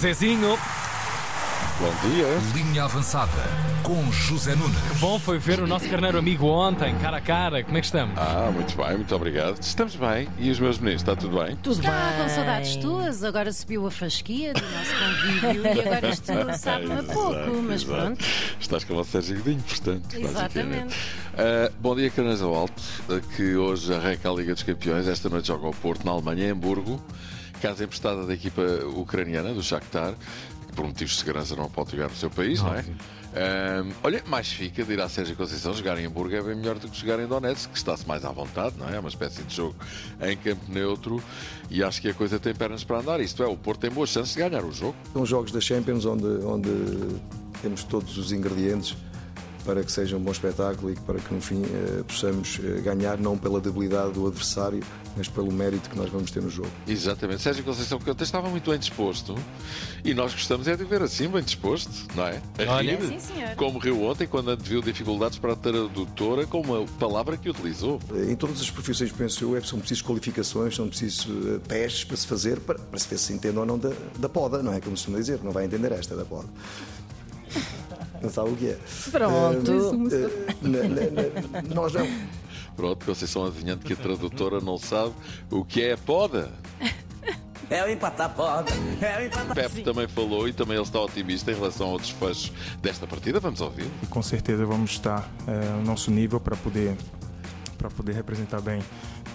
Zezinho, Bom dia. Linha avançada com José Nunes. bom foi ver o nosso carneiro amigo ontem, cara a cara. Como é que estamos? Ah, muito bem, muito obrigado. Estamos bem. E os meus meninos, está tudo bem? Tudo Está bem. com saudades tuas, agora subiu a fasquia do nosso convívio e agora isto sabe-me a pouco, mas exato. pronto. Estás com o Sérgio Godinho, portanto. Exatamente. Ah, bom dia, Canas ao Alto, que hoje arranca a Liga dos Campeões. Esta noite joga ao Porto, na Alemanha, em Hamburgo. Casa emprestada da equipa ucraniana, do Shakhtar, que por motivos de segurança não pode jogar no seu país, não é? Óbvio. Ah, olha, mais fica, dirá Sérgio Conceição, jogar em Hamburgo é bem melhor do que jogar em Donetsk, que está-se mais à vontade, não é? É uma espécie de jogo em campo neutro e acho que a coisa tem pernas para andar. Isto é, o Porto tem boas chances de ganhar o jogo. São jogos da Champions onde, onde temos todos os ingredientes para que seja um bom espetáculo e para que no fim eh, possamos eh, ganhar não pela debilidade do adversário, mas pelo mérito que nós vamos ter no jogo. Exatamente. Sérgio Conceição, que ontem estava muito bem disposto e nós gostamos é de ver assim, bem disposto, não é? A Olha. rir, Sim, como riu ontem quando anteviu dificuldades para a tradutora com uma palavra que utilizou. Eh, Em todas as profissões, penso eu, é, são precisas qualificações, são precisos testes para se fazer, para, para se ver se entende ou não da, da poda, não é? Como se costuma dizer, não vai entender esta da poda. Não sabe o que é. Pronto. Na- na- na- nós não. Pronto, Conceição adivinhando que a tradutora não sabe o que é a poda. É o empatar poda, é o empatar. Pepe também falou e também ele está otimista em relação ao desfecho desta partida. Vamos ouvir. e com certeza vamos estar eh, ao nosso nível para poder para poder representar bem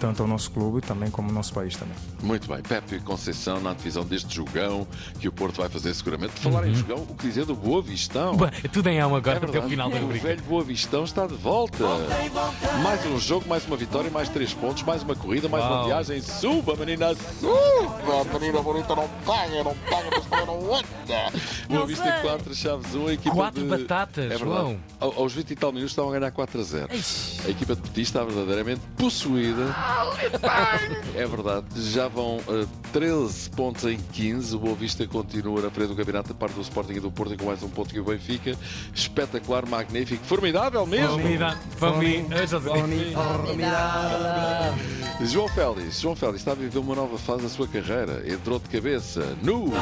tanto ao nosso clube também como o nosso país também. Muito bem, Pepe Conceição na divisão deste jogão que o Porto vai fazer seguramente. Por falar em jogão, o que dizer do Boa Vistão? Bom, Tudo em alma agora É até o final da O rubrica. velho Boa Vistão está de volta. Mais um jogo, mais uma vitória, mais três pontos, mais uma corrida, mais uma Uau. viagem. Suba, menina, suba! Menina bonita, não paga, não paga, mas também não anda. Boa Vista sei. 4, Chaves 1, a equipa Quatro de... batatas, é verdade. Ao- Aos 20 e tal minutos estavam a ganhar 4 a 0. A equipa de Petit está verdadeiramente possuída. É verdade, já vão eh, 13 pontos em 15. O Boa Vista continua na frente do campeonato da parte do Sporting e do Porto e com mais um ponto que o Benfica. Espetacular, magnífico, formidável mesmo. José. João Félix, João Félix está a viver uma nova fase da sua carreira. Entrou de cabeça nu.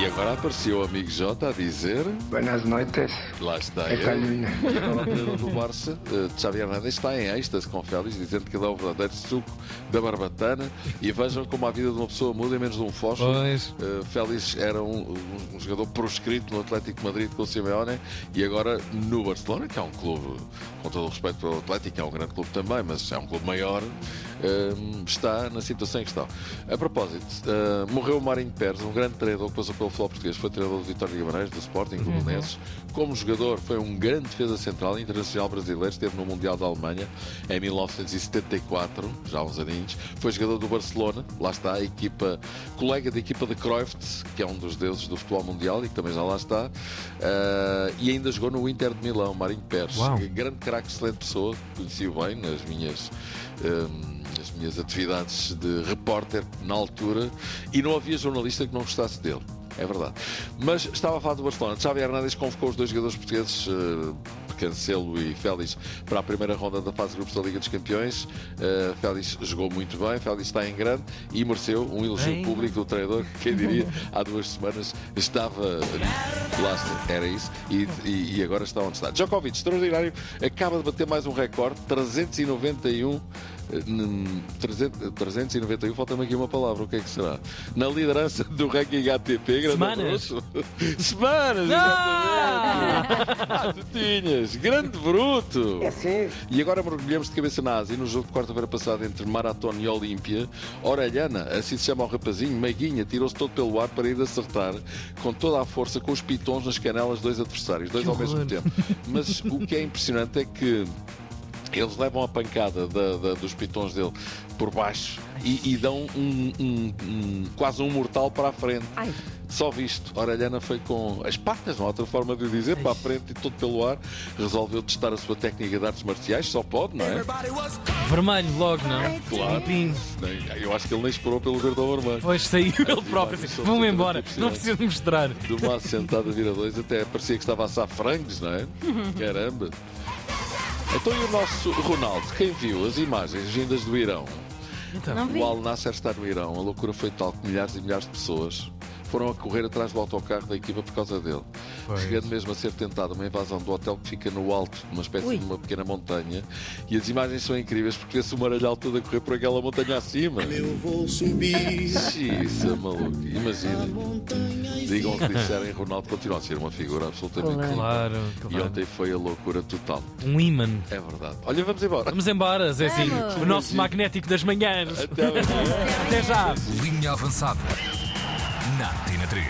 E agora apareceu o amigo Jota a dizer. Buenas noites. Lá está É ele. Calunha. Agora o treinador do Barça, eh, Xavi Hernandes, está em êxtase com Félix, dizendo que ele é o verdadeiro suco da barbatana. E vejam como a vida de uma pessoa muda em menos de um fósforo. Pois. Uh, Félix era um, um- um jogador proscrito no Atlético de Madrid com o Simeone e agora no Barcelona, que é um clube, com todo o respeito pelo Atlético, é um grande clube também, mas é um clube maior, um, está na situação em que está. A propósito, uh, morreu o Marinho Pérez, um grande treinador que passou pelo futebol português, foi treinador do Vitória de Guimarães, do Sporting, do Belenenses. Como jogador, foi um grande defesa central internacional brasileiro, esteve no Mundial da Alemanha em 1974, já há uns aninhos. Foi jogador do Barcelona, lá está, a equipa, colega da equipa de Cruyff, que é um dos deuses do futebol mundial e que também já lá está. Uh, e ainda jogou no Inter de Milão, Marinho Pérez. Uau. Grande craque, excelente pessoa, conheci-o bem nas minhas. um, nas minhas atividades de repórter na altura e não havia jornalista que não gostasse dele. É verdade. Mas estava a falar do Barcelona. Xavi Hernandes convocou os dois jogadores portugueses, eh, Cancelo e Félix, para a primeira ronda da fase de grupos da Liga dos Campeões. Eh, Félix jogou muito bem, Félix está em grande e mereceu um elogio Bem. público do treinador, que quem diria, há duas semanas estava. Lá era isso, e, e- e agora está onde está. Djokovic, extraordinário, acaba de bater mais um recorde, 391. eh, n- 300 391, falta-me aqui uma palavra, o que é que será? Na liderança do ranking ATP, grande Semanas. Semanas. Ah, tu tinhas, grande bruto. É sim. E agora mergulhamos de cabeça na Ásia no jogo de quarta-feira passada entre Maratona e Olímpia. Orelhana, assim se chama o rapazinho, meiguinha, tirou-se todo pelo ar para ir acertar com toda a força com os pitons nas canelas dois adversários, dois Que ao mesmo horror. tempo. Mas o que é impressionante é que eles levam a pancada da- da- dos pitons dele por baixo e, e dão um, um- um- quase um mortal para a frente. Ai. Só visto, Orelhana foi com as patas, não há outra forma de dizer, para a frente e todo pelo ar. Resolveu testar a sua técnica de artes marciais, só pode, não é? Vermelho logo, não? Claro. Limpinho. Nem- Eu acho que ele nem esperou pelo verde ao vermelho. Pois saiu ele próprio. Sim, assim, absolutamente embora. impressionante. Não preciso de mostrar. De uma assentada vira dois, até parecia que estava a assar frangos, não é? Caramba! Então e o nosso Ronaldo, quem viu as imagens vindas do Irão? Então. O Al Nasser está no Irão. A loucura foi tal que milhares e milhares de pessoas foram a correr atrás do autocarro da equipa por causa dele. Pois. Chegando mesmo a ser tentada uma invasão do hotel que fica no alto de uma espécie Ui. de uma pequena montanha. E as imagens são incríveis porque vê-se o maralhau todo a correr por aquela montanha acima. Eu vou subir Isso, maluco. Imaginem. Digam o que disserem, Ronaldo continua a ser uma figura absolutamente Claro. Claro, E ontem foi a loucura total. Um imã. É verdade. Olha, vamos embora. Vamos embora, Zezinho. Vamos. O nosso magnético das manhãs. Até. Até já. Linha avançada. Beatriz.